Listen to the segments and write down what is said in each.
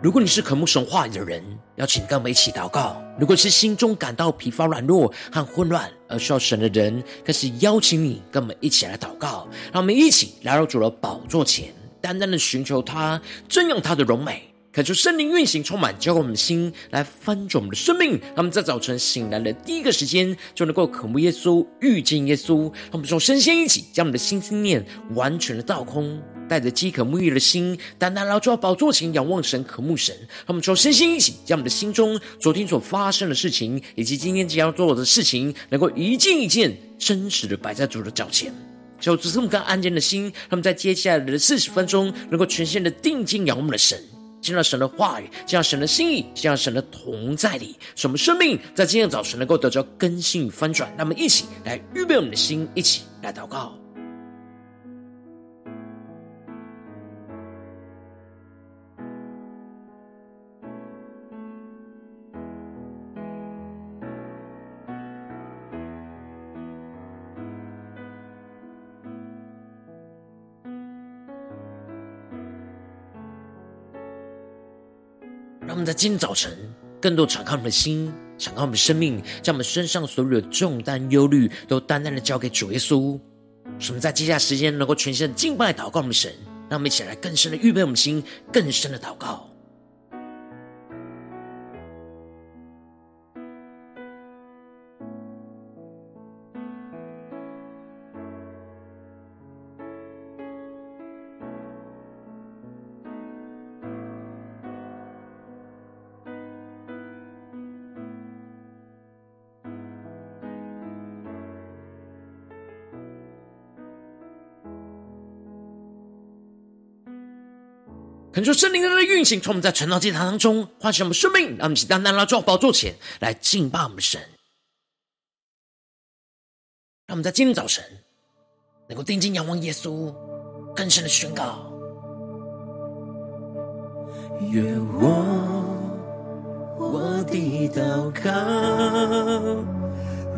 如果你是渴慕神话语的人，邀请跟我们一起祷告；如果是心中感到疲乏、软弱和混乱而需要神的人，更是邀请你跟我们一起来祷告。让我们一起来到主的宝座前，单单的寻求他，瞻仰他的荣美。恳求圣灵运行，充满浇灌我们的心，来翻转我们的生命。让我们在早晨醒来的第一个时间，就能够渴慕耶稣、遇见耶稣。让我们从身心一起，将我们的心思念完全的倒空，带着饥渴沐浴的心，单单来到宝座前仰望神、渴慕神。让我们从身心一起，将我们的心中昨天所发生的事情，以及今天即将要做的事情，能够一件一件真实的摆在主的脚前。求主赐我们更安静的心，让我们在接下来的四十分钟，能够全心的定睛仰望我们的神。进入神的话语，进入神的心意，进入神的同在里，使我们生命在今天早晨能够得着更新与翻转。让我们一起来预备我们的心，一起来祷告。让我们在今天早晨更多敞开我们的心，敞开我们生命，将我们身上所有的重担、忧虑都单单的交给主耶稣。使我们在接下来时间能够全心的敬拜、祷告我们的神。让我们一起来更深的预备我们心，更深的祷告。圣灵的运行，从我们在晨祷祭坛当中唤醒我们生命，让我们起单单来到宝座前来敬拜我们神。让我们在今天早晨能够定睛仰望耶稣，更深的宣告：愿我我的祷告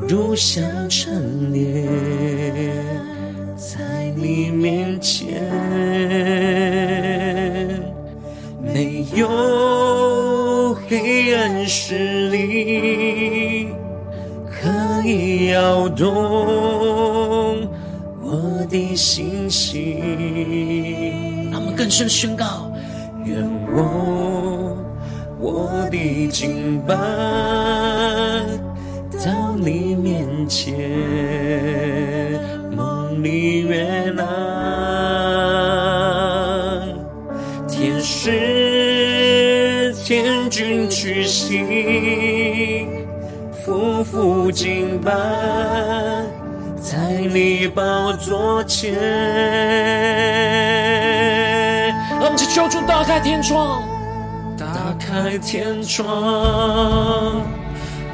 如香陈列在你面前。没有黑暗势力可以摇动我的心性。让我们更深宣告：愿我我的敬拜到你面前，屈膝，俯伏敬拜，在你宝座前。让我们去求主打开天窗，打开天窗，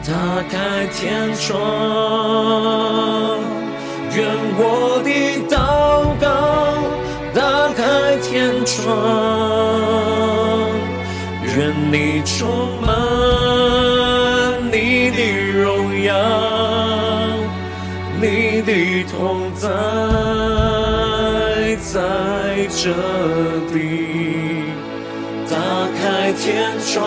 打开天窗，愿我的祷告打开天窗。愿你充满在在这里。打开天窗，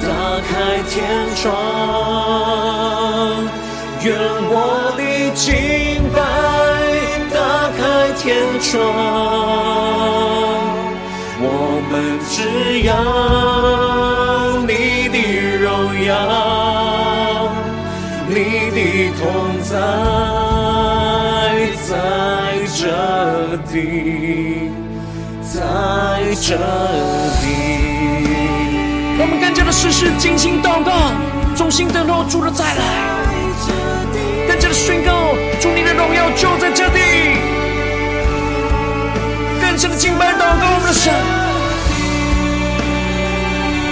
打开天窗，愿我的敬拜打开天窗。我们只要你的荣耀，你的同在这里，在这里。让我们更加的时时尽心祷告，衷心等候主的再来，更加的宣告主你的荣耀就在这里。更深的敬拜祷告我们的神，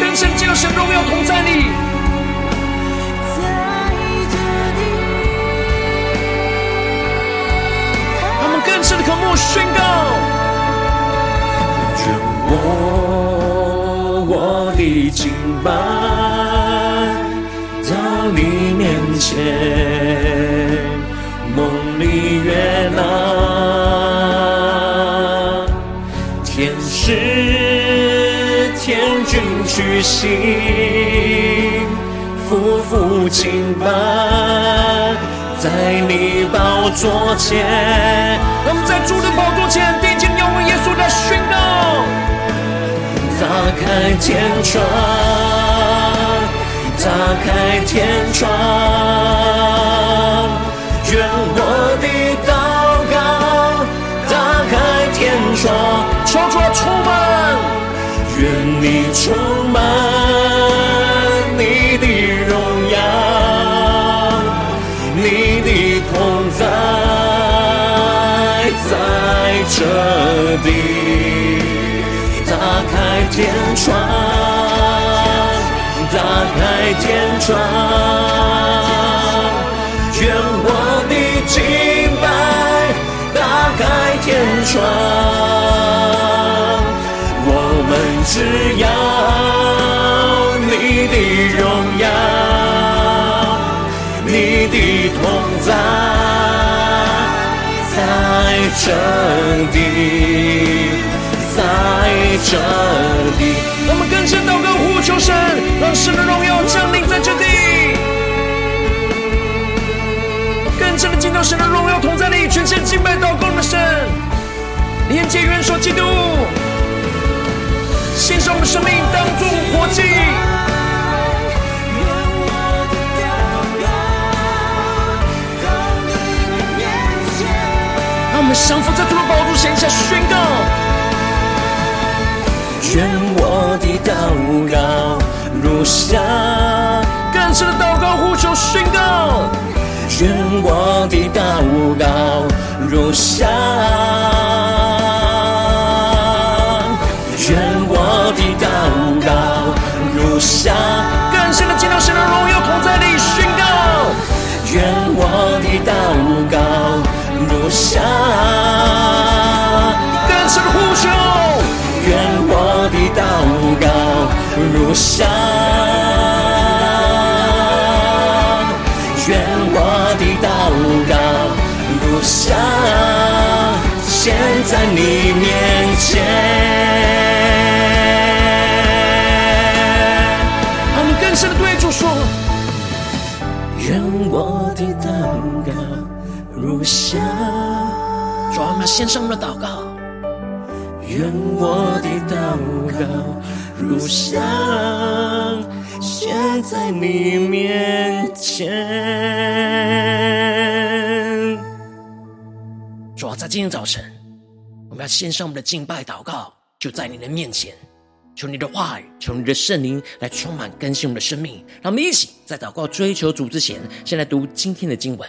更深进入神荣耀同在里。更深的渴慕宣告：愿我我的敬拜到你面前，梦里悦纳。天使君屈膝，俯伏敬拜，在你宝座前。我们在主的宝座前，定睛仰望耶稣的宣告，打开天窗，打开天窗，愿我的祷告打开天窗，求主充满。愿你充彻底。打开天窗，打开天窗，愿我的敬拜打开天窗。我们只要你的荣耀，你的同在在这里，在这里。我们更深祷告呼求神，让神的荣耀降临在这里，更深的进到神的荣耀同在里，全身敬拜祷告的神，连接元首基督。献上我们生命当作活祭，我们降服在主的宝座前下宣告：愿我的祷告如下，更深的祷告呼求宣告：愿我的祷告如下。如香，愿我的祷告如香，献在你面前。神的对主说：“愿我的祷告如香。”主啊，我们献上我们的祷告。愿我的祷告如香，献在你面前。主啊，在今天早晨，我们要献上我们的敬拜祷告，就在你的面前。求你的话语，求你的圣灵来充满更新我们的生命。让我们一起在祷告追求主之前，先来读今天的经文。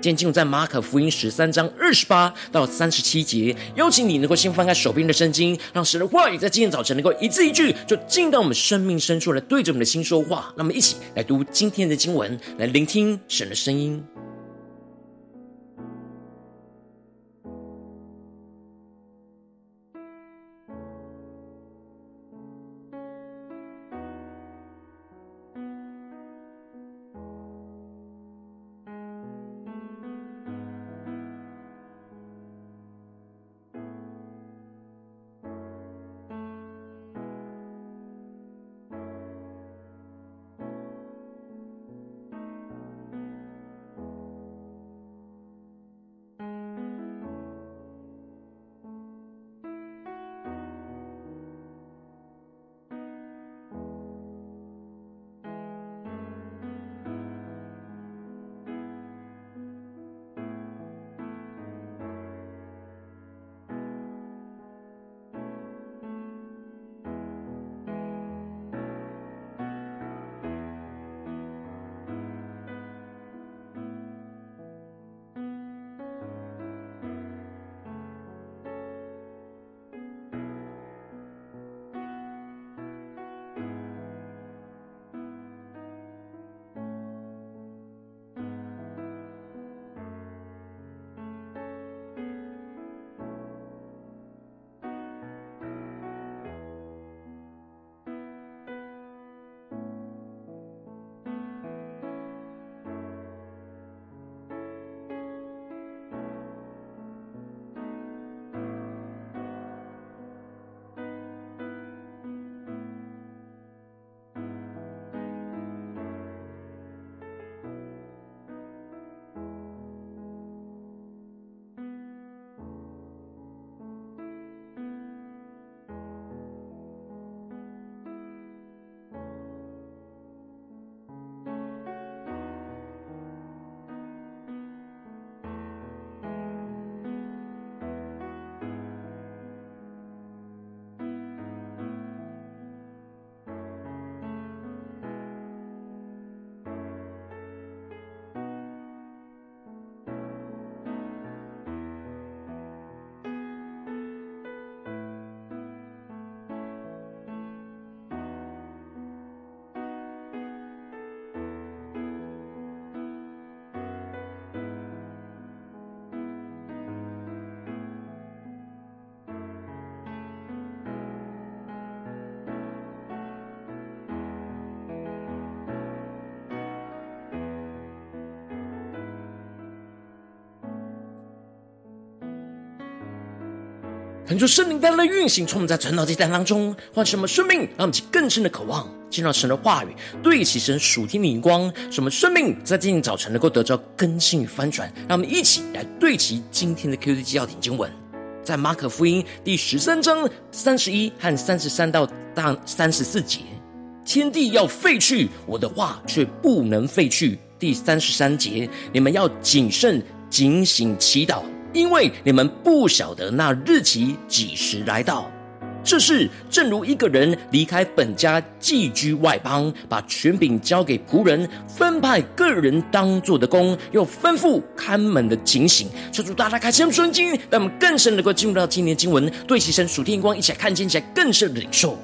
今天进入在马可福音十三章二十八到三十七节。邀请你能够先翻开手边的圣经，让神的话语在今天早晨能够一字一句，就进到我们生命深处来对着我们的心说话。那么一起来读今天的经文，来聆听神的声音。很多圣灵带来运行，从我们在传道这段当中换什么生命，让我们更深的渴望见到神的话语，对齐神属天的荧光，什么生命在今天早晨能够得到更新与翻转。让我们一起来对齐今天的 QD 纪要点经文，在马可福音第十三章三十一和三十三到大三十四节，天地要废去，我的话却不能废去。第三十三节，你们要谨慎警醒祈祷。因为你们不晓得那日期几时来到，这是正如一个人离开本家寄居外邦，把权柄交给仆人，分派个人当做的工，又吩咐看门的警醒。求主大大开启圣经，让我们更深能够进入到今天的经文，对齐神属天光，一起来看见，一起来更深的领受。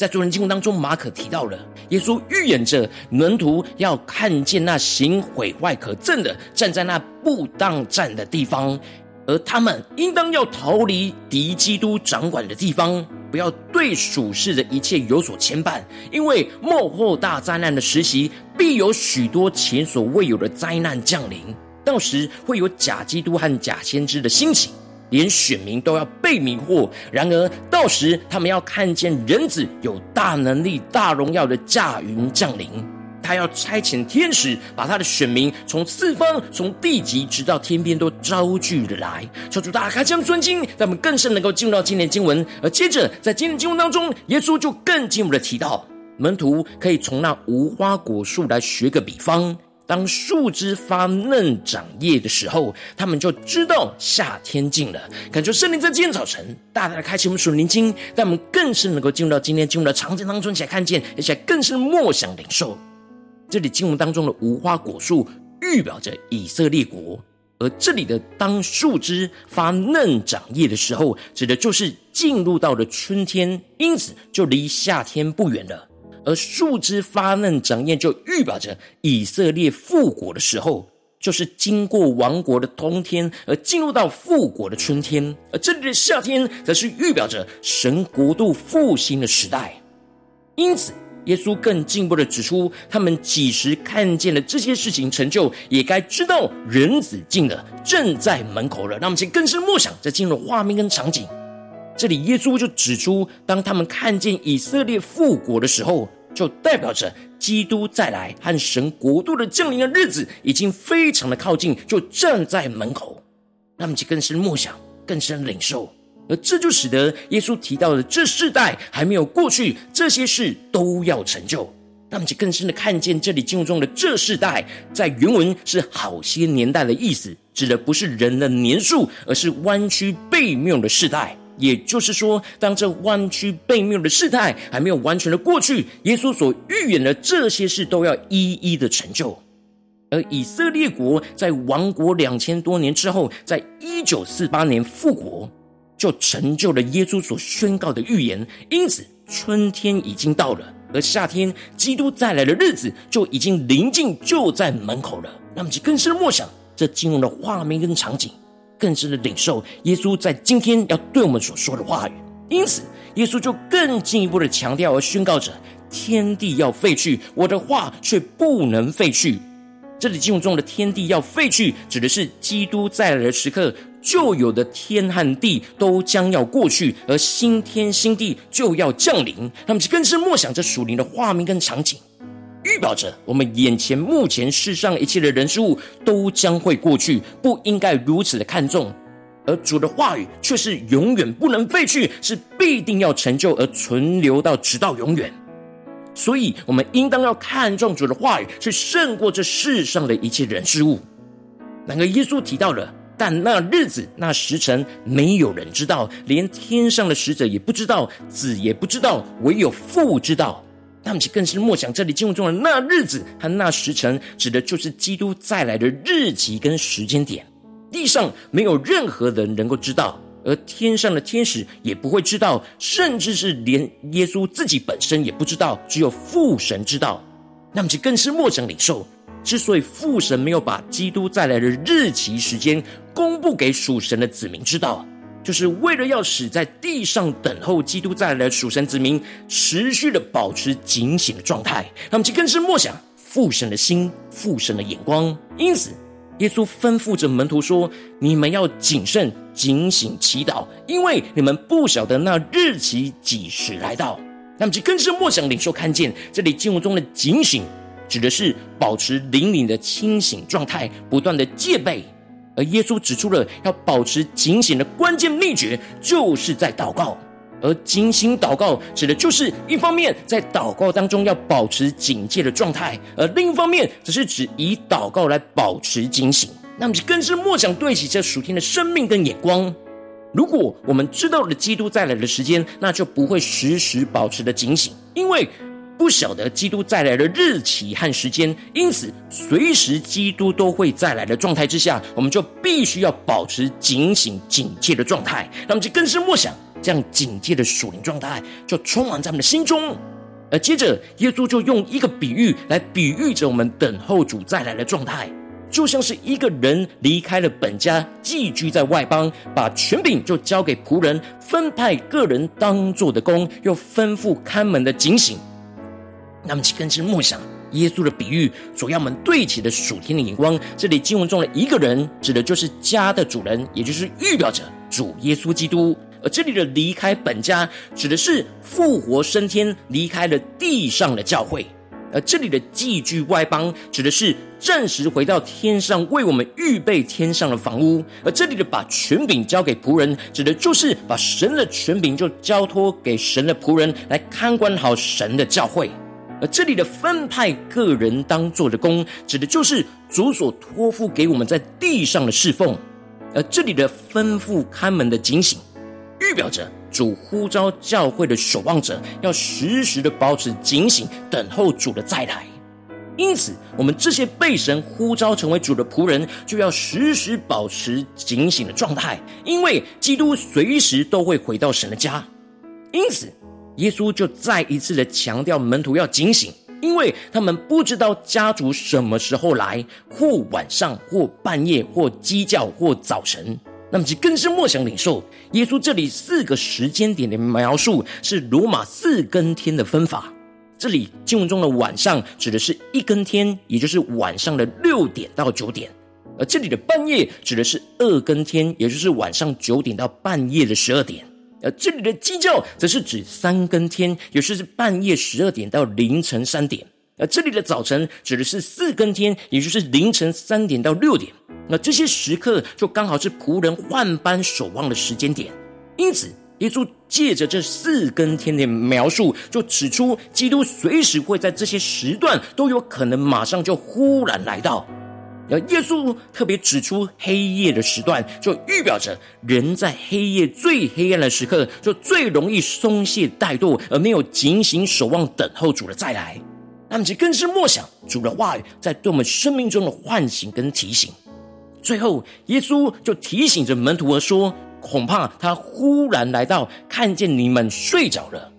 在昨天经文当中，马可提到了耶稣预言着门徒要看见那行毁坏可憎的站在那不当站的地方，而他们应当要逃离敌基督掌管的地方，不要对属世的一切有所牵绊，因为末后大灾难的时期，必有许多前所未有的灾难降临，到时会有假基督和假先知的兴起。连选民都要被迷惑，然而到时他们要看见人子有大能力、大荣耀的驾云降临，他要差遣天使把他的选民从四方、从地极直到天边都招聚了来。求主大家开这样专经，让我们更深能够进入到今天经文。而接着在今天经文当中，耶稣就更进一步的提到，门徒可以从那无花果树来学个比方。当树枝发嫩长叶的时候，他们就知道夏天近了。感觉圣灵在今天早晨大大的开启我们属灵经，让我们更是能够进入到今天进入的场景当中，一起来看见，而且更是默想领受。这里经文当中的无花果树预表着以色列国，而这里的当树枝发嫩长叶的时候，指的就是进入到了春天，因此就离夏天不远了。而树枝发嫩长叶，就预表着以色列复国的时候，就是经过亡国的冬天，而进入到复国的春天。而这里的夏天，则是预表着神国度复兴的时代。因此，耶稣更进一步的指出，他们几时看见了这些事情成就，也该知道人子进了，正在门口了。那我们先更深默想，再进入画面跟场景。这里耶稣就指出，当他们看见以色列复国的时候，就代表着基督再来和神国度的降临的日子已经非常的靠近，就站在门口。他们就更深默想，更深领受，而这就使得耶稣提到的这世代还没有过去，这些事都要成就。他们就更深的看见这里经文中的这世代，在原文是好些年代的意思，指的不是人的年数，而是弯曲背谬的世代。也就是说，当这弯曲悖谬的事态还没有完全的过去，耶稣所预言的这些事都要一一的成就。而以色列国在亡国两千多年之后，在一九四八年复国，就成就了耶稣所宣告的预言。因此，春天已经到了，而夏天基督再来的日子就已经临近，就在门口了。那么，就更深默想这经文的画面跟场景。更深的领受耶稣在今天要对我们所说的话语，因此耶稣就更进一步的强调而宣告着：天地要废去，我的话却不能废去。这里经文中的天地要废去，指的是基督再来的时刻，旧有的天和地都将要过去，而新天新地就要降临。他们就更是默想着属灵的画面跟场景。预表着我们眼前目前世上一切的人事物都将会过去，不应该如此的看重，而主的话语却是永远不能废去，是必定要成就而存留到直到永远。所以，我们应当要看重主的话语，去胜过这世上的一切人事物。然而，耶稣提到了，但那日子、那时辰，没有人知道，连天上的使者也不知道，子也不知道，唯有父知道。他们更是默想，这里经文中的那日子和那时辰，指的就是基督再来的日期跟时间点。地上没有任何人能够知道，而天上的天使也不会知道，甚至是连耶稣自己本身也不知道，只有父神知道。那么就更是默想领受，之所以父神没有把基督再来的日期时间公布给属神的子民知道。就是为了要使在地上等候基督再来的属神子民持续的保持警醒的状态，他们就更是默想父神的心、父神的眼光。因此，耶稣吩咐着门徒说：“你们要谨慎、警醒、祈祷，因为你们不晓得那日期几时来到。”那么，就更是默想领受看见这里经文中的警醒，指的是保持灵敏的清醒状态，不断的戒备。而耶稣指出了要保持警醒的关键秘诀，就是在祷告。而警醒祷告指的就是一方面在祷告当中要保持警戒的状态，而另一方面则是指以祷告来保持警醒。那么更是莫想对齐这属天的生命跟眼光。如果我们知道了基督再来的时间，那就不会时时保持的警醒，因为不晓得基督再来的日期和时间，因此随时基督都会再来的状态之下，我们就必须要保持警醒警戒的状态。那么就更是默想。这样警戒的属灵状态就充满在我们的心中，而接着耶稣就用一个比喻来比喻着我们等候主再来的状态，就像是一个人离开了本家，寄居在外邦，把权柄就交给仆人，分派个人当做的工，又吩咐看门的警醒。那么，更是默想耶稣的比喻所要我们对齐的属天的眼光。这里经文中的一个人，指的就是家的主人，也就是预表着主耶稣基督。而这里的离开本家，指的是复活升天，离开了地上的教会；而这里的寄居外邦，指的是暂时回到天上，为我们预备天上的房屋；而这里的把权柄交给仆人，指的就是把神的权柄就交托给神的仆人来看管好神的教会；而这里的分派个人当做的工，指的就是主所托付给我们在地上的侍奉；而这里的吩咐看门的警醒。预表着主呼召教会的守望者要时时的保持警醒，等候主的再来。因此，我们这些被神呼召成为主的仆人，就要时时保持警醒的状态，因为基督随时都会回到神的家。因此，耶稣就再一次的强调门徒要警醒，因为他们不知道家族什么时候来，或晚上，或半夜，或鸡叫，或早晨。那么，其更是默想领受耶稣这里四个时间点的描述，是罗马四更天的分法。这里经文中的晚上指的是一更天，也就是晚上的六点到九点；而这里的半夜指的是二更天，也就是晚上九点到半夜的十二点；而这里的鸡叫则是指三更天，也就是半夜十二点到凌晨三点。而这里的早晨指的是四更天，也就是凌晨三点到六点。那这些时刻就刚好是仆人换班守望的时间点。因此，耶稣借着这四更天的描述，就指出基督随时会在这些时段都有可能马上就忽然来到。而耶稣特别指出黑夜的时段，就预表着人在黑夜最黑暗的时刻，就最容易松懈怠惰，而没有警醒守望等候主的再来。那么，就更是默想主的话语在对我们生命中的唤醒跟提醒。最后，耶稣就提醒着门徒而说：“恐怕他忽然来到，看见你们睡着了。”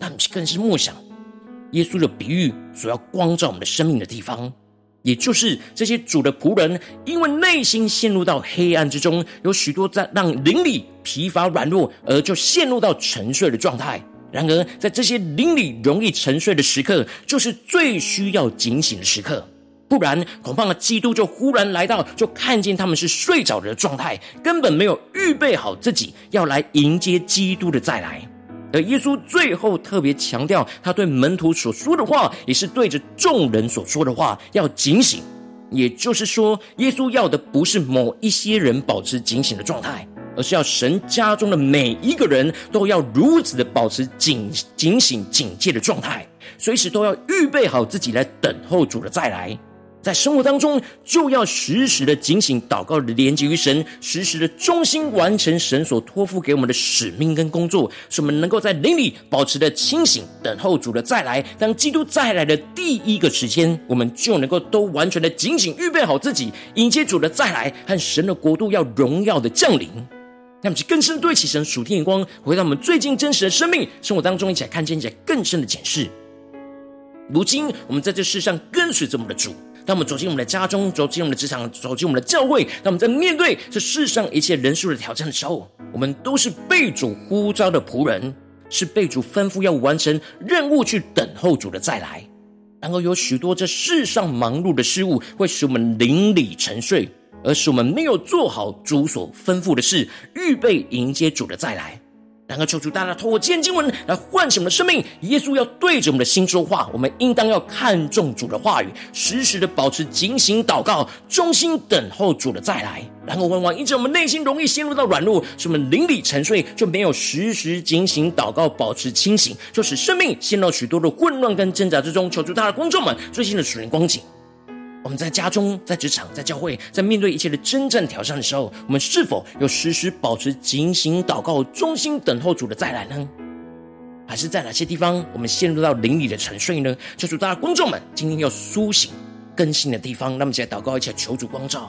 那么，更是默想耶稣的比喻所要光照我们的生命的地方，也就是这些主的仆人，因为内心陷入到黑暗之中，有许多在让灵里疲乏软弱，而就陷入到沉睡的状态。然而，在这些灵里容易沉睡的时刻，就是最需要警醒的时刻。不然，恐怕基督就忽然来到，就看见他们是睡着的状态，根本没有预备好自己要来迎接基督的再来。而耶稣最后特别强调，他对门徒所说的话，也是对着众人所说的话，要警醒。也就是说，耶稣要的不是某一些人保持警醒的状态。而是要神家中的每一个人都要如此的保持警警醒警戒的状态，随时都要预备好自己来等候主的再来。在生活当中，就要时时的警醒祷告的连接于神，时时的忠心完成神所托付给我们的使命跟工作，使我们能够在灵里保持的清醒，等候主的再来。当基督再来的第一个时间，我们就能够都完全的警醒，预备好自己，迎接主的再来和神的国度要荣耀的降临。让我们更深对齐神属天眼光，回到我们最近真实的生命生活当中，一起来看见，一起来更深的检视。如今，我们在这世上跟随着我们的主，当我们走进我们的家中，走进我们的职场，走进我们的教会，当我们在面对这世上一切人数的挑战的时候，我们都是被主呼召的仆人，是被主吩咐要完成任务去等候主的再来。然而有许多这世上忙碌的事物，会使我们灵里沉睡，而使我们没有做好主所吩咐的事，预备迎接主的再来。然而，求主大大透过今天经文来唤醒我们的生命。耶稣要对着我们的心说话，我们应当要看重主的话语，时时的保持警醒祷告，忠心等候主的再来。然后，往往因着我们内心容易陷入到软弱，使我们灵里沉睡，就没有时时警醒祷告，保持清醒，就使生命陷入许多的混乱跟挣扎之中。求主，大的观众们最近的属灵光景。我们在家中、在职场、在教会，在面对一切的真正挑战的时候，我们是否有时时保持警醒、祷告、忠心等候主的再来呢？还是在哪些地方我们陷入到灵里的沉睡呢？求主，大家观众们今天要苏醒、更新的地方，那么，现在祷告一起来求主光照。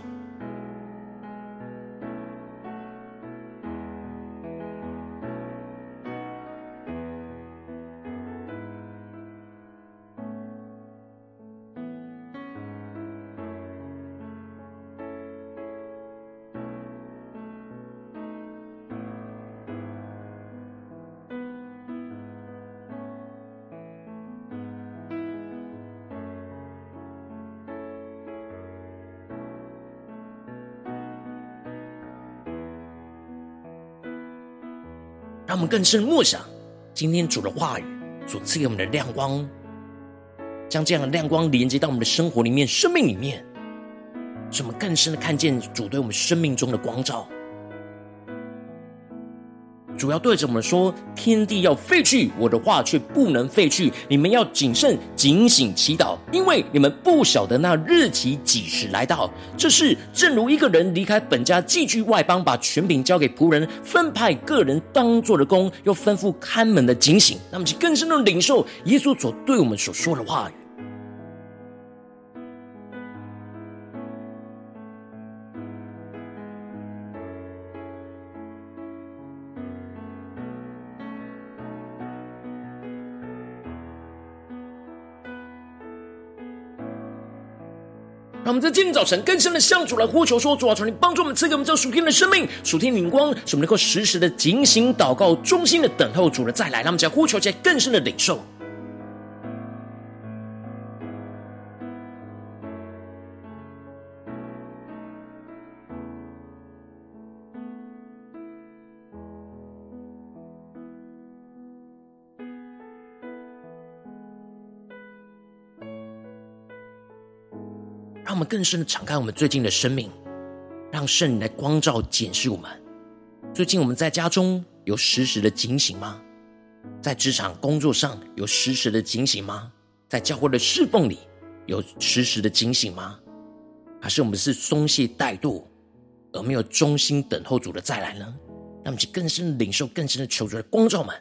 让我们更深默想今天主的话语所赐给我们的亮光，将这样的亮光连接到我们的生活里面、生命里面，使我们更深的看见主对我们生命中的光照。主要对着我们说：“天地要废去，我的话却不能废去。你们要谨慎、警醒、祈祷，因为你们不晓得那日期几时来到。这是正如一个人离开本家，寄居外邦，把权柄交给仆人，分派个人当做的工，又吩咐看门的警醒。那么，就更深的领受耶稣所对我们所说的话他们在今天早晨更深的向主来呼求说：“主啊，求你帮助我们，赐给我们这属天的生命、属天灵光，使我们能够时时的警醒祷告，忠心的等候主的再来。”他们在呼求在更深的领受。我们更深的敞开我们最近的生命，让圣灵来光照检视我们。最近我们在家中有时时的警醒吗？在职场工作上有时时的警醒吗？在教会的侍奉里有时时的警醒吗？还是我们是松懈怠惰，而没有忠心等候主的再来呢？让我们去更深的领受，更深的求主的光照们。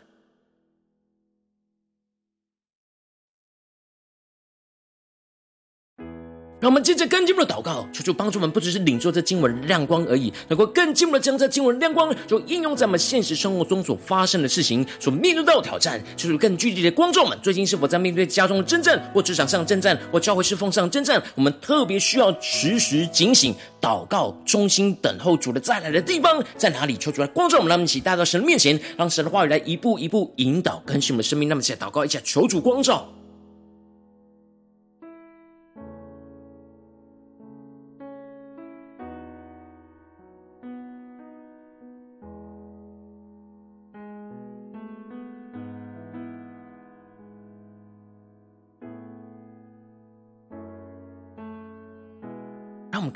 让我们接着更进一步的祷告，求主帮助我们，不只是领受这经文的亮光而已，能够更进一步的将这经文的亮光，就应用在我们现实生活中所发生的事情，所面对到的挑战。求主更具体的光照们，最近是否在面对家中的征战，或职场上征战，或教会侍奉上征战？我们特别需要时时警醒、祷告、忠心等候主的再来的地方在哪里？求主来光照我们，让我们一起带到神的面前，让神的话语来一步一步引导更新我们的生命。那么，现在祷告一下，求主光照。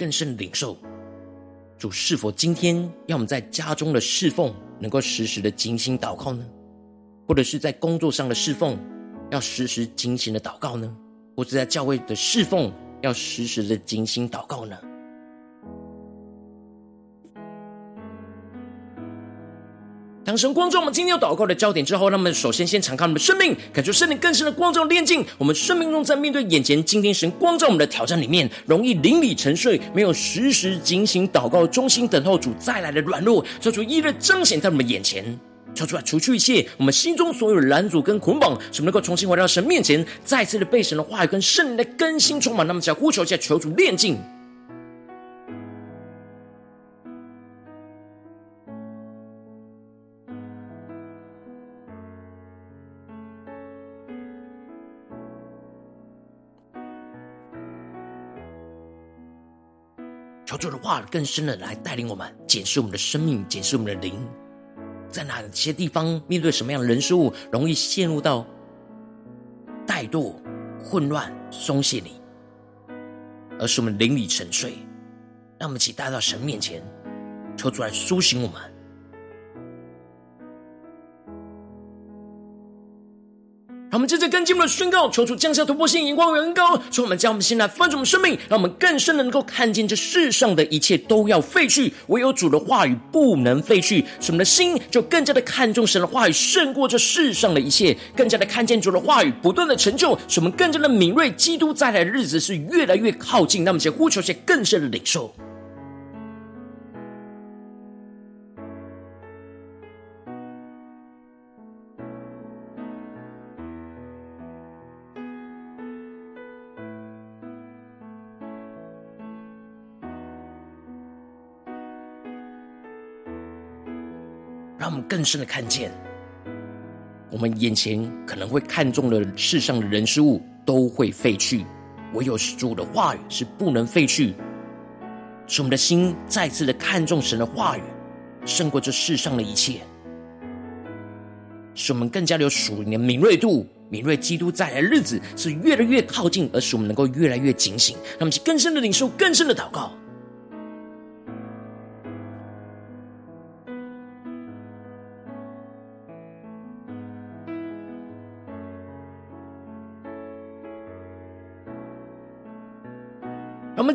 更甚领受主是否今天要我们在家中的侍奉能够时时的精心祷告呢？或者是在工作上的侍奉要时时精心的祷告呢？或者在教会的侍奉要时时的精心祷告呢？当神光照我们今天要祷告的焦点之后，那么首先先敞开我们的生命，感受圣灵更深的光照炼净我们生命中，在面对眼前今天神光照我们的挑战里面，容易灵里沉睡，没有时时警醒祷告、忠心等候主再来的软弱，求主一日彰显在我们眼前，求主来除去一切我们心中所有的拦阻跟捆绑，使我们能够重新回到神面前，再次的被神的话语跟圣灵的更新充满。那么，只要呼求一下求主炼净。主的话更深的来带领我们，检视我们的生命，检视我们的灵，在哪些地方面对什么样的人事物，容易陷入到怠惰、混乱、松懈里，而是我们灵里沉睡。让我们一起带到神面前，求主来苏醒我们。让我们接着跟进我们的宣告，求主降下突破性眼光与恩膏，求我们将我们心来翻转我们生命，让我们更深的能够看见这世上的一切都要废去，唯有主的话语不能废去。使我们的心就更加的看重神的话语，胜过这世上的一切，更加的看见主的话语不断的成就，使我们更加的敏锐，基督再来的日子是越来越靠近。让我们先呼求些更深的领受。更深的看见，我们眼前可能会看中的世上的人事物都会废去，唯有主的话语是不能废去。使我们的心再次的看重神的话语，胜过这世上的一切。使我们更加的有属灵的敏锐度，敏锐基督再来的日子是越来越靠近，而使我们能够越来越警醒。让我们去更深的领受，更深的祷告。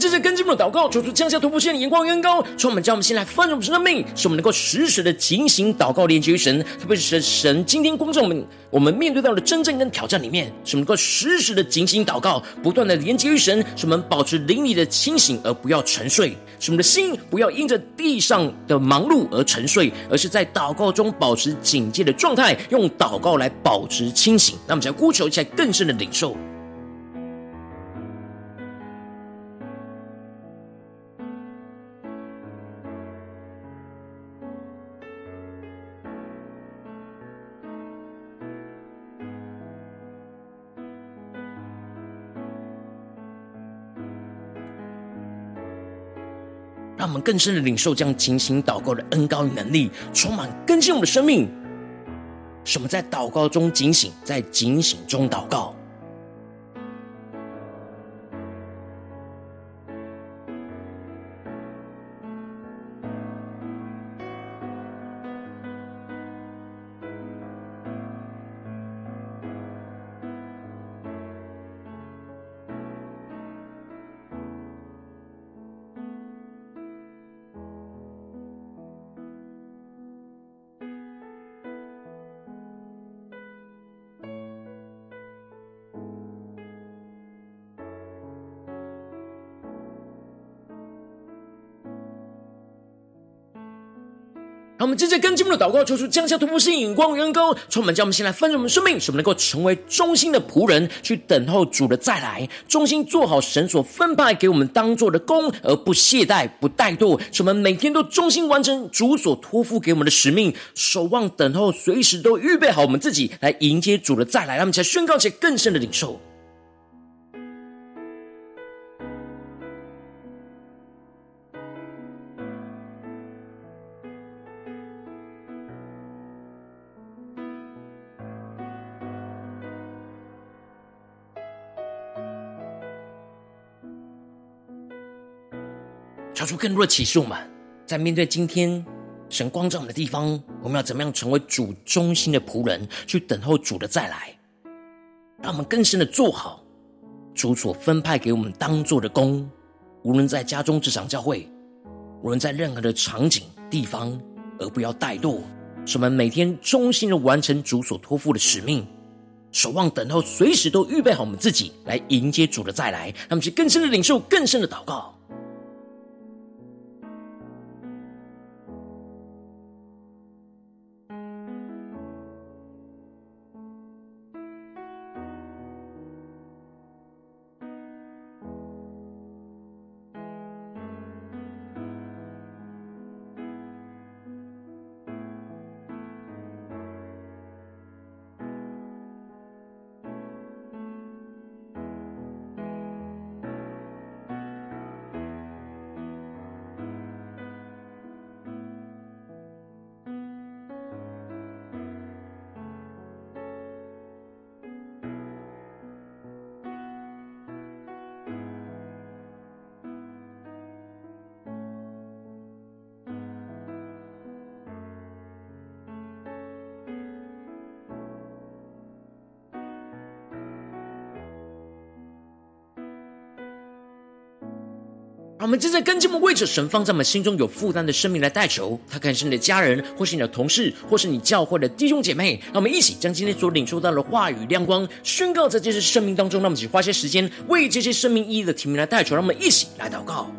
接着跟进我们的祷告，求主降下突破性的眼光，远高，从我们将我们先来翻转我们生命，使我们能够时时的警醒祷告，连接于神。特别是神神今天光照我们，我们面对到的真正跟挑战里面，使我们能够时时的警醒祷告，不断的连接于神，使我们保持灵里的清醒，而不要沉睡。使我们的心不要因着地上的忙碌而沉睡，而是在祷告中保持警戒的状态，用祷告来保持清醒。那么，想呼求一下更深的领受。们更深的领受这样警醒祷告的恩膏与能力，充满更新我们的生命，什么在祷告中警醒，在警醒中祷告。们接跟进我们的祷告，求主降下突破性眼光与恩膏，充满将我们先来翻转我们生命，使我们能够成为忠心的仆人，去等候主的再来，忠心做好神所分派给我们当做的工，而不懈怠、不怠惰。使我们每天都忠心完成主所托付给我们的使命，守望等候，随时都预备好我们自己来迎接主的再来。让我们才宣告起更深的领受。出更多的启示，我们在面对今天神光照的地方，我们要怎么样成为主中心的仆人，去等候主的再来，让我们更深的做好主所分派给我们当做的工，无论在家中、职场、教会，无论在任何的场景地方，而不要怠惰，使我们每天忠心的完成主所托付的使命，守望等候，随时都预备好我们自己来迎接主的再来，让我们去更深的领受，更深的祷告。我们正在跟进我们为着神放在我们心中有负担的生命来代求，他看是你的家人，或是你的同事，或是你教会的弟兄姐妹。让我们一起将今天所领受到的话语亮光宣告在这些生命当中。让我们一起花些时间为这些生命意义的提名来代求。让我们一起来祷告。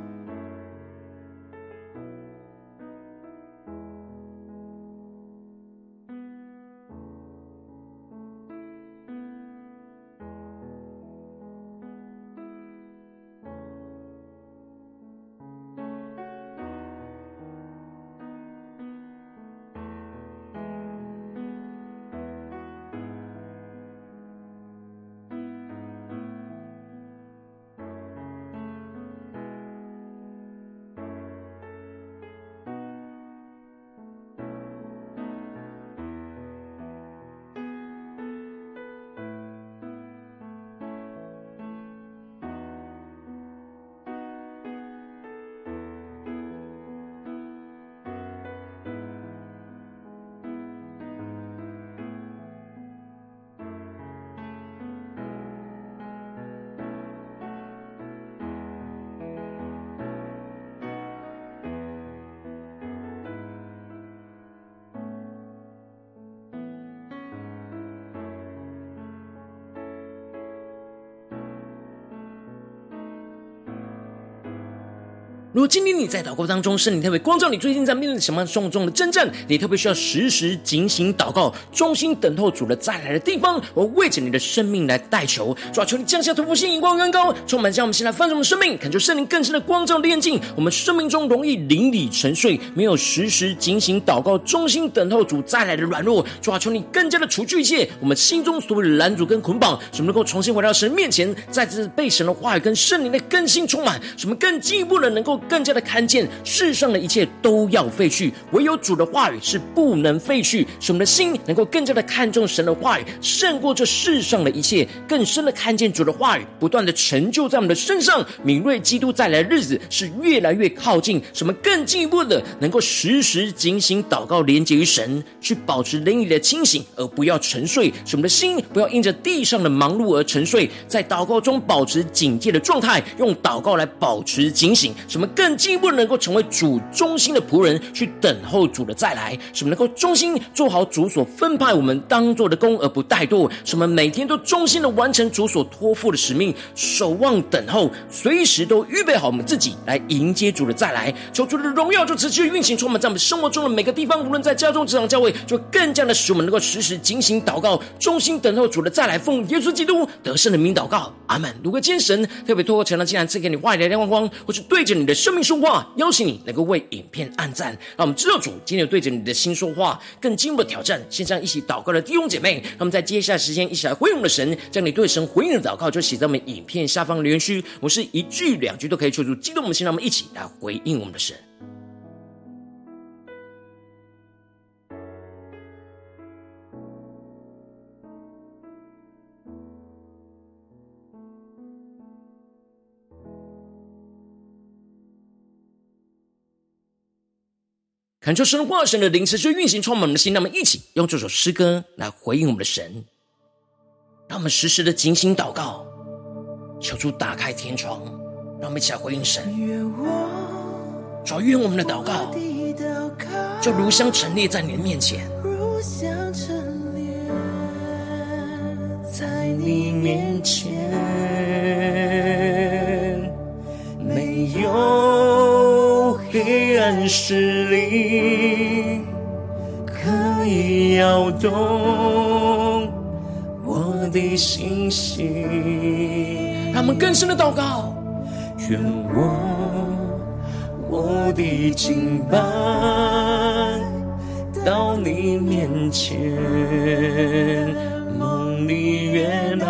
如今天你在祷告当中，圣灵特别光照你，最近在面对什么样生活中的征战，你特别需要时时警醒祷告，忠心等候主的再来的地方，我为着你的生命来代求，主啊，求你降下突破性眼光，远高，充满将我们现在放盛的生命，恳求圣灵更深的光照炼净我们生命中容易邻里沉睡，没有时时警醒祷告，忠心等候主再来的软弱，主啊，求你更加的除去一切我们心中所有的拦阻跟捆绑，使我们能够重新回到神面前，再次被神的话语跟圣灵的更新充满，使我们更进一步的能够。更加的看见世上的一切都要废去，唯有主的话语是不能废去。使我们的心能够更加的看重神的话语，胜过这世上的一切，更深的看见主的话语不断的成就在我们的身上。敏锐基督再来的日子是越来越靠近，使我们更进一步的能够时时警醒祷告，连接于神，去保持灵里的清醒，而不要沉睡。使我们的心不要因着地上的忙碌而沉睡，在祷告中保持警戒的状态，用祷告来保持警醒。使我们更进一步能够成为主忠心的仆人，去等候主的再来，使我们能够忠心做好主所分派我们当做的工，而不怠惰。使我们每天都忠心的完成主所托付的使命，守望等候，随时都预备好我们自己来迎接主的再来。求主的荣耀就持续运行，充满在我们生活中的每个地方，无论在家中、职场、教会，就更加的使我们能够时时警醒祷告，忠心等候主的再来。奉耶稣基督得胜的名祷告，阿门。如果今天神特别透过晨祷，竟然赐给你外来的亮光，或是对着你的生命说话，邀请你能够为影片按赞，让我们知道主今天有对着你的心说话，更进一步的挑战。线上一起祷告的弟兄姐妹，那么在接下来时间一起来回应我们的神，将你对神回应的祷告就写在我们影片下方留言区。我是一句两句都可以求助激动我们心，让我们一起来回应我们的神。恳求神话神的灵持续运行，充满我们的心。让我们一起用这首诗歌来回应我们的神，让我们时时的警醒祷告，求主打开天窗，让我们一起来回应神。主愿我们的祷告就如香陈列在你的面前，在你面前，没有。黑暗势力可以摇动我的心息，让我们更深的祷告，愿我我的敬拜到你面前，梦里悦纳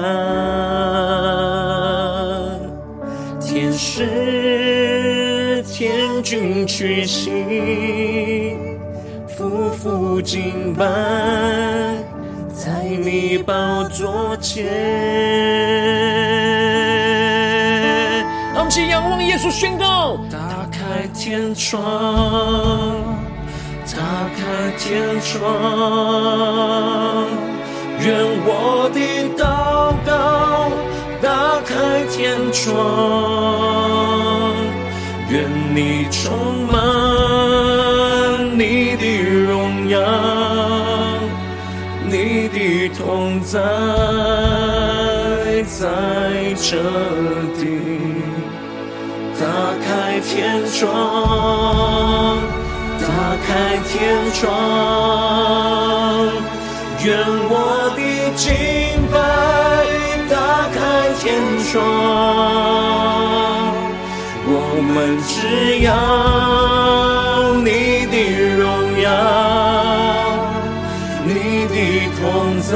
天使。君屈膝，夫妇敬拜在你宝座前。让我们一起仰望耶稣，宣告：打开天窗，打开天窗，愿我的祷。告打开天窗。你充满你的荣耀，你的同在在这地，打开天窗，打开天窗，愿我的敬拜打开天窗。我们只要你的荣耀，你的同在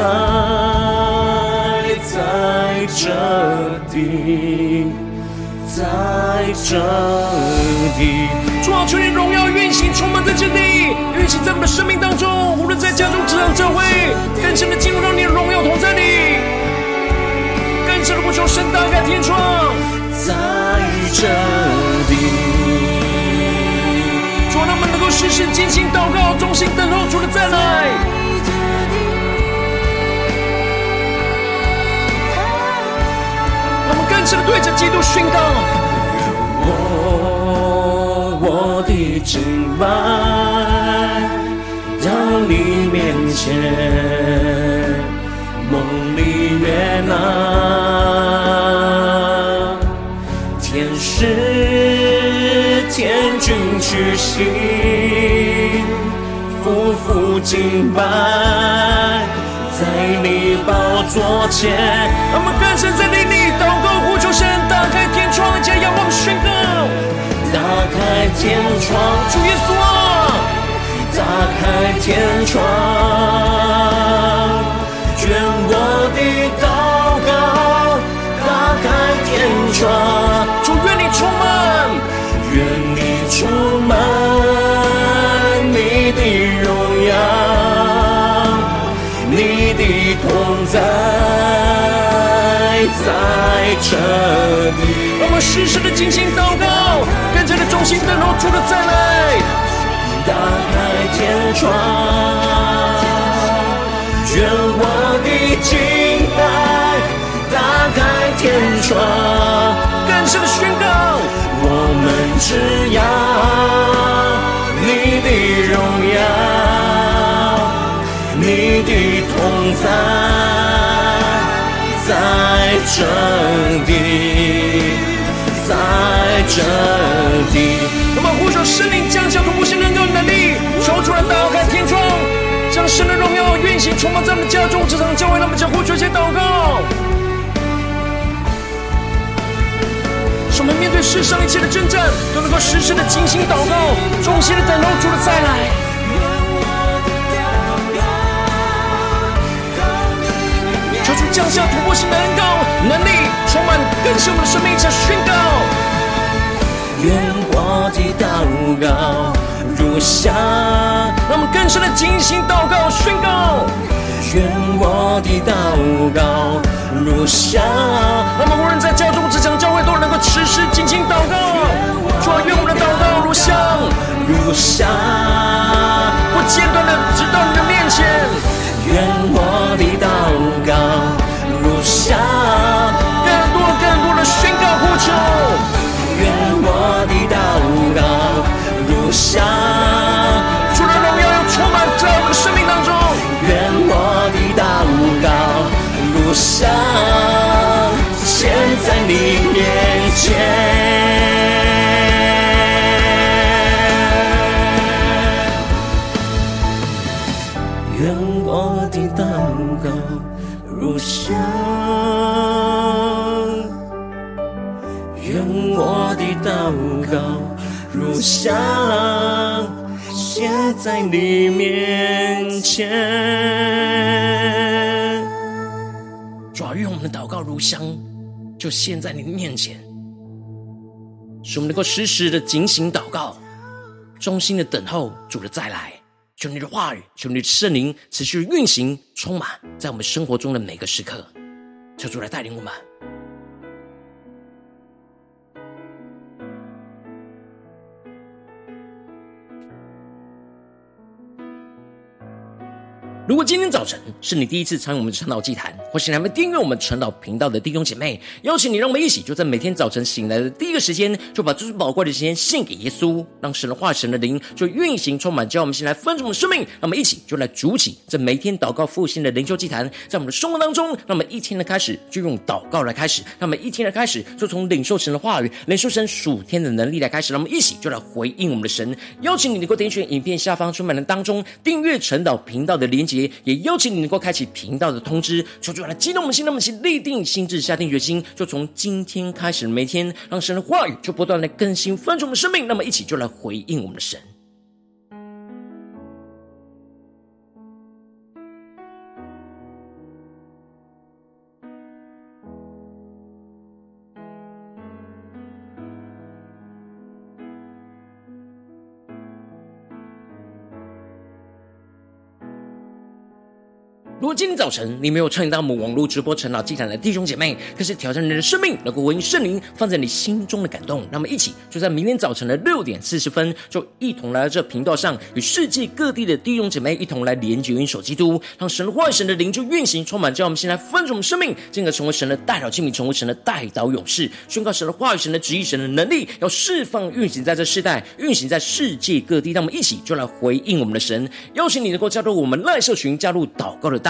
在这地，在这地。主啊，求你荣耀运行，充满在这地，运行在我们的生命当中。无论在家中、职场、教会，更深的进入到你的荣耀同在里，更深的呼求神打开天窗，在。这里，主让我们能够时时尽心祷告，忠心等候主的再来。让我们更深的对着基督宣告：我我的敬拜到你面前，梦里悦纳。举行，匍匐敬拜，在你宝座前。我们更深在你里祷告，呼求神打开天窗，将仰望宣告。打开天窗，主耶稣，打开天窗，在这里。我们时时的精心祷告，更加的忠心等候主的再来。打开天窗，愿我的敬拜打开天窗。更深的宣告，我们只要你的荣耀，你的同在在这地，在这地。我们呼求圣灵降下突破性能够能力，求主来打开天窗，将神的荣耀运行充满在我们家中，这场教会，让我们将呼求一些祷告。我们面对世上一切的征战，都能够时时的精心祷告，忠心的等候主的再来。降下突破性的恩膏能力，充满更新我们的生命，加宣告。愿我的祷告如下，让我们更深的精心祷告宣告。愿我的祷告如下，让我们无论在家中、职场、教会，都能够持续进行祷告。主啊，愿我们的祷告如下，如下，不间断的直到你的面前。愿我的祷告更多更多的宣告呼求。愿我的祷告如香，如香。献在你面前，主啊，愿我们的祷告如香，就献在你的面前，使我们能够时时的警醒祷告，忠心的等候主的再来。求你的话语，求你的圣灵持续运行，充满在我们生活中的每个时刻。求主来带领我们。如果今天早晨是你第一次参与我们的晨祷祭坛，或是还没订阅我们晨祷频道的弟兄姐妹，邀请你，让我们一起就在每天早晨醒来的第一个时间，就把最宝贵的时间献给耶稣，让神的化、神的灵就运行充满，叫我们先来分盛我们的生命。让我们一起就来主起这每天祷告复兴的灵修祭坛，在我们的生活当中，让我们一天的开始就用祷告来开始，让我们一天的开始就从领受神的话语、领受神属天的能力来开始。让我们一起就来回应我们的神。邀请你能够点选影片下方出版的当中订阅晨祷频道的连接。也邀请你能够开启频道的通知，求主来激动我们心，让我们心立定心智，下定决心，就从今天开始，每天让神的话语就不断的更新翻转我们生命。那么，一起就来回应我们的神。如果今天早晨你没有参与到我们网络直播晨祷祭坛的弟兄姐妹，可是挑战你的生命，能够回应圣灵放在你心中的感动，那么一起就在明天早晨的六点四十分，就一同来到这频道上，与世界各地的弟兄姐妹一同来连接、运手基督，让神的话语、神的灵就运行充满，叫我们先来分盛我们生命，进而成为神的代祷器皿，成为神的代祷勇士，宣告神的话语、神的旨意、神的能力，要释放、运行在这世代，运行在世界各地。让我们一起就来回应我们的神，邀请你能够加入我们赖社群，加入祷告的大。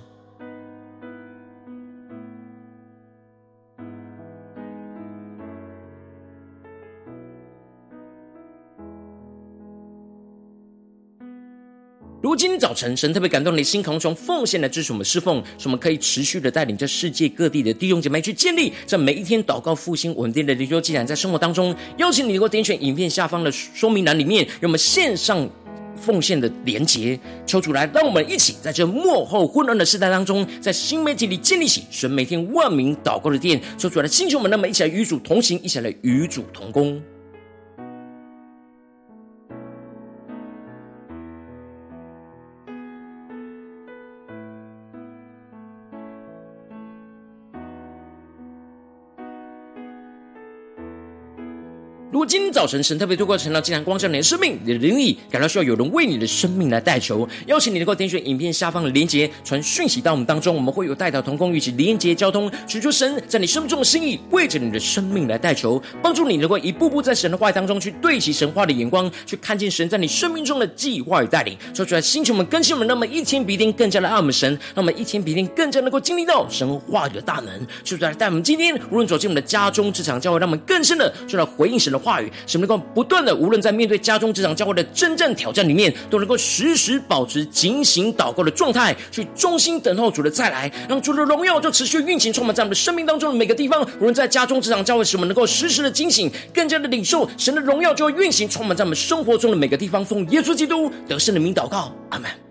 如今早晨神特别感动你的心，渴望从奉献来支持我们侍奉，使我们可以持续的带领着世界各地的弟兄姐妹去建立在每一天祷告复兴稳定的灵修祭坛，在生活当中，邀请你能够点选影片下方的说明栏里面，有我们线上奉献的连结，求主来让我们一起在这幕后混乱的时代当中，在新媒体里建立起神每天万名祷告的殿，求主来兴起我们，那么一起来与主同行，一起来与主同工。今天早晨神特别透过晨祷祭坛光照你的生命，你的灵里感到需要有人为你的生命来代求，邀请你能够点选影片下方的连结，传讯息到我们当中，我们会有代祷同工与其连结交通，寻求神在你生命中的心意，为着你的生命来代求，帮助你能够一步步在神的话语当中去对齐神话的眼光，去看见神在你生命中的计划与带领，说出来，星球们更新我们，那么一天比一天更加的爱我们神，那么一天比一天更加能够经历到神。话语的大能，就来带我们今天无论走进我们的家中、职场、教会，让我们更深的就来回应神的话语，使我们能够不断的，无论在面对家中、职场、教会的真正挑战里面，都能够时时保持警醒祷告的状态，去忠心等候主的再来，让主的荣耀就持续运行，充满在我们的生命当中的每个地方。无论在家中、职场、教会，使我们能够时时的警醒，更加的领受神的荣耀，就会运行，充满在我们生活中的每个地方。奉耶稣基督得胜的名祷告，阿门。